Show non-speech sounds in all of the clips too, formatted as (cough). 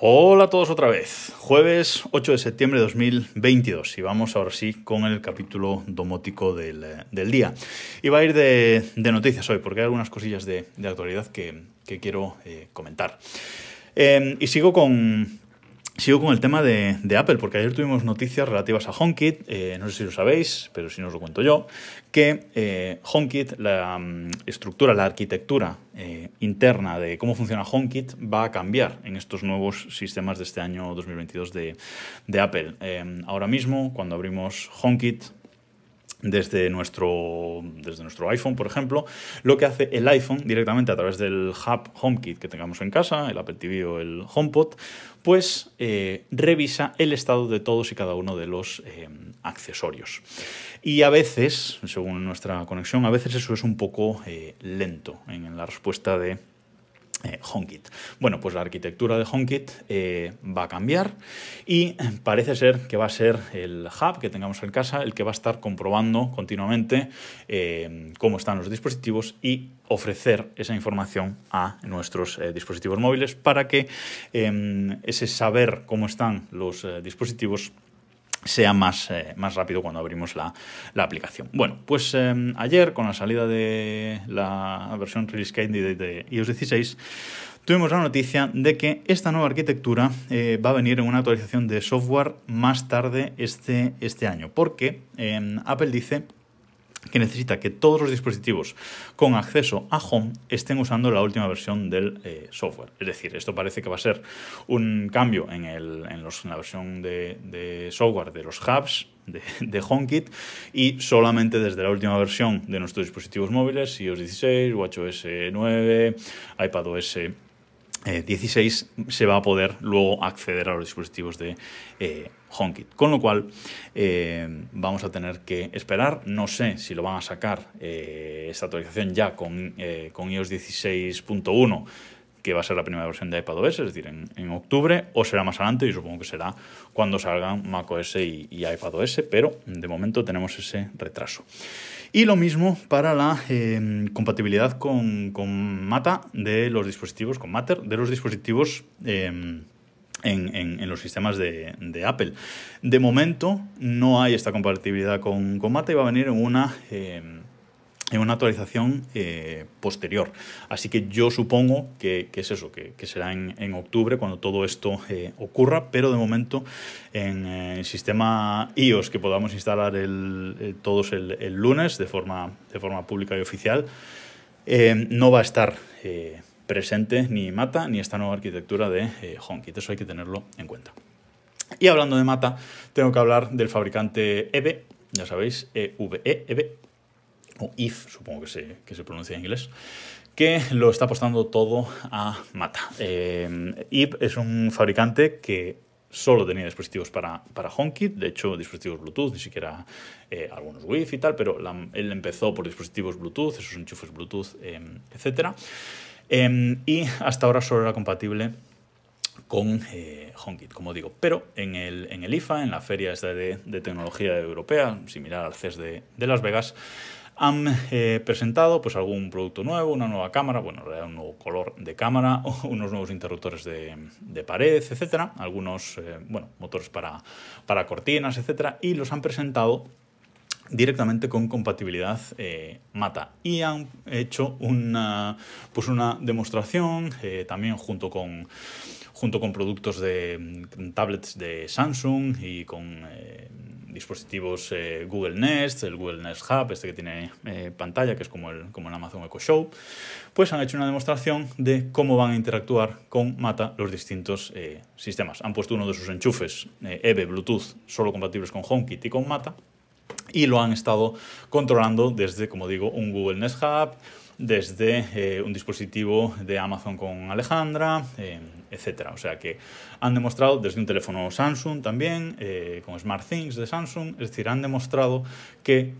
Hola a todos otra vez. Jueves 8 de septiembre de 2022 y vamos ahora sí con el capítulo domótico del, día. Y va a ir de, noticias hoy porque hay algunas cosillas de, actualidad que, quiero eh, comentar. Em, y sigo con, Sigo con el tema de, Apple, porque ayer tuvimos noticias relativas a HomeKit, eh, no sé si lo sabéis, pero si no os lo cuento yo, que eh, HomeKit, la mm, estructura, la arquitectura eh, interna de cómo funciona HomeKit va a cambiar en estos nuevos sistemas de este año 2022 de, de Apple. ahora mismo, cuando abrimos HomeKit, desde nuestro, desde nuestro iPhone, por ejemplo, lo que hace el iPhone directamente a través del hub HomeKit que tengamos en casa, el Apple TV o el HomePod, pues eh, revisa el estado de todos y cada uno de los eh, accesorios. Y a veces, según nuestra conexión, a veces eso es un poco eh, lento en la respuesta de eh, HomeKit. Bueno, pues la arquitectura de HomeKit eh, va a cambiar y parece ser que va a ser el hub que tengamos en casa el que va a estar comprobando continuamente eh, cómo están los dispositivos y ofrecer esa información a nuestros dispositivos móviles para que em, ese saber cómo están los dispositivos sea más, eh, más rápido cuando abrimos la, aplicación. Bueno, pues em, ayer con la salida de la versión release candidate de iOS 16 tuvimos la noticia de que esta nueva arquitectura eh, va a venir en una actualización de software más tarde este, este año, porque em, Apple dice que necesita que todos los dispositivos con acceso a Home estén usando la última versión del eh, software. Es decir, esto parece que va a ser un cambio en, la versión de, software de los hubs de, (laughs) de, HomeKit y solamente desde la última versión de nuestros dispositivos móviles, iOS 16, WatchOS 9, iPadOS 16 eh, se va a poder luego acceder a los dispositivos de eh, HomeKit. Con lo cual eh, vamos a tener que esperar. No sé si lo van a sacar esta actualización ya con, con iOS 16.1 que va a ser la primera versión de iPadOS, es decir, en, octubre, o será más adelante, y supongo que será cuando salgan macOS y, iPadOS, pero de momento tenemos ese retraso. Y lo mismo para la em, compatibilidad con, Mata de los dispositivos, con Matter, de los dispositivos em, en, los sistemas de, Apple. De momento no hay esta compatibilidad con, con Mata y va a venir en una em, en una actualización eh, posterior. Así que yo supongo que, es eso, que, será en, octubre cuando todo esto eh, ocurra, pero de momento en eh, el sistema iOS que podamos instalar el, todos el, lunes de forma, de forma pública y oficial, no va a estar presente ni Mata ni esta nueva arquitectura de HomeKit. Eso hay que tenerlo en cuenta. Y hablando de Mata, tengo que hablar del fabricante EVE, ya sabéis, EVE, EVE o IF, supongo que se, que se pronuncia en inglés, que lo está apostando todo a Mata. Eh, es un fabricante que solo tenía dispositivos para, para HomeKit, de hecho dispositivos Bluetooth, ni siquiera eh, algunos Wi-Fi y tal, pero él empezó por dispositivos Bluetooth, esos enchufes Bluetooth, eh, etc. y hasta ahora solo era compatible con HomeKit, como digo. Pero en el, en el IFA, en la feria de, de tecnología europea, similar al CES de, de Las Vegas, han eh, presentado pues algún producto nuevo, una nueva cámara, bueno, un nuevo color de cámara, (laughs) unos nuevos interruptores de, pared, etcétera, algunos eh, bueno, motores para, para cortinas, etcétera, y los han presentado directamente con compatibilidad eh, Mata. Y han hecho una, pues una demostración también junto con, junto con productos de tablets de Samsung y con dispositivos eh, Google Nest, el Google Nest Hub, este que tiene eh, pantalla, que es como el, como el Amazon Echo Show, pues han hecho una demostración de cómo van a interactuar con Mata los distintos eh, sistemas. Han puesto uno de sus enchufes EVE Bluetooth solo compatibles con HomeKit y con Mata y lo han estado controlando desde, como digo, un Google Nest Hub, desde eh, un dispositivo de Amazon con Alejandra, eh, etc. O sea que han demostrado desde un teléfono Samsung también, eh, con SmartThings de Samsung, es decir, han demostrado que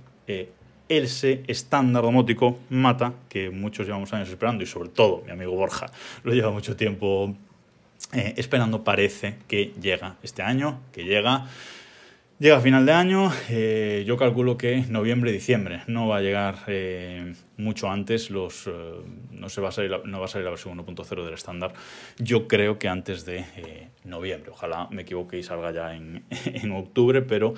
ese estándar domótico mata, que muchos llevamos años esperando y sobre todo mi amigo Borja lo lleva mucho tiempo esperando, parece que llega este año, que llega Llega final de año, eh, yo calculo que noviembre, diciembre, no va a llegar eh, mucho antes, los, eh, no, se va a salir la, no va a salir la versión 1.0 del estándar, yo creo que antes de noviembre, ojalá me equivoque y salga ya en, (laughs) en octubre, pero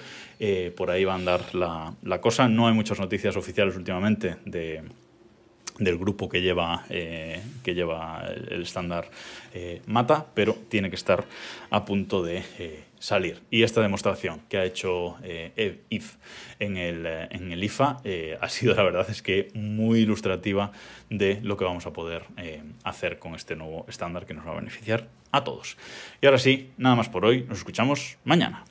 por ahí va a andar la, la cosa, no hay muchas noticias oficiales últimamente de del grupo que lleva, eh, que lleva el estándar eh, Mata, pero tiene que estar a punto de eh, salir. Y esta demostración que ha hecho IF en el, en el IFA ha sido, la verdad, es que muy ilustrativa de lo que vamos a poder hacer con este nuevo estándar que nos va a beneficiar a todos. Y ahora sí, nada más por hoy, nos escuchamos mañana.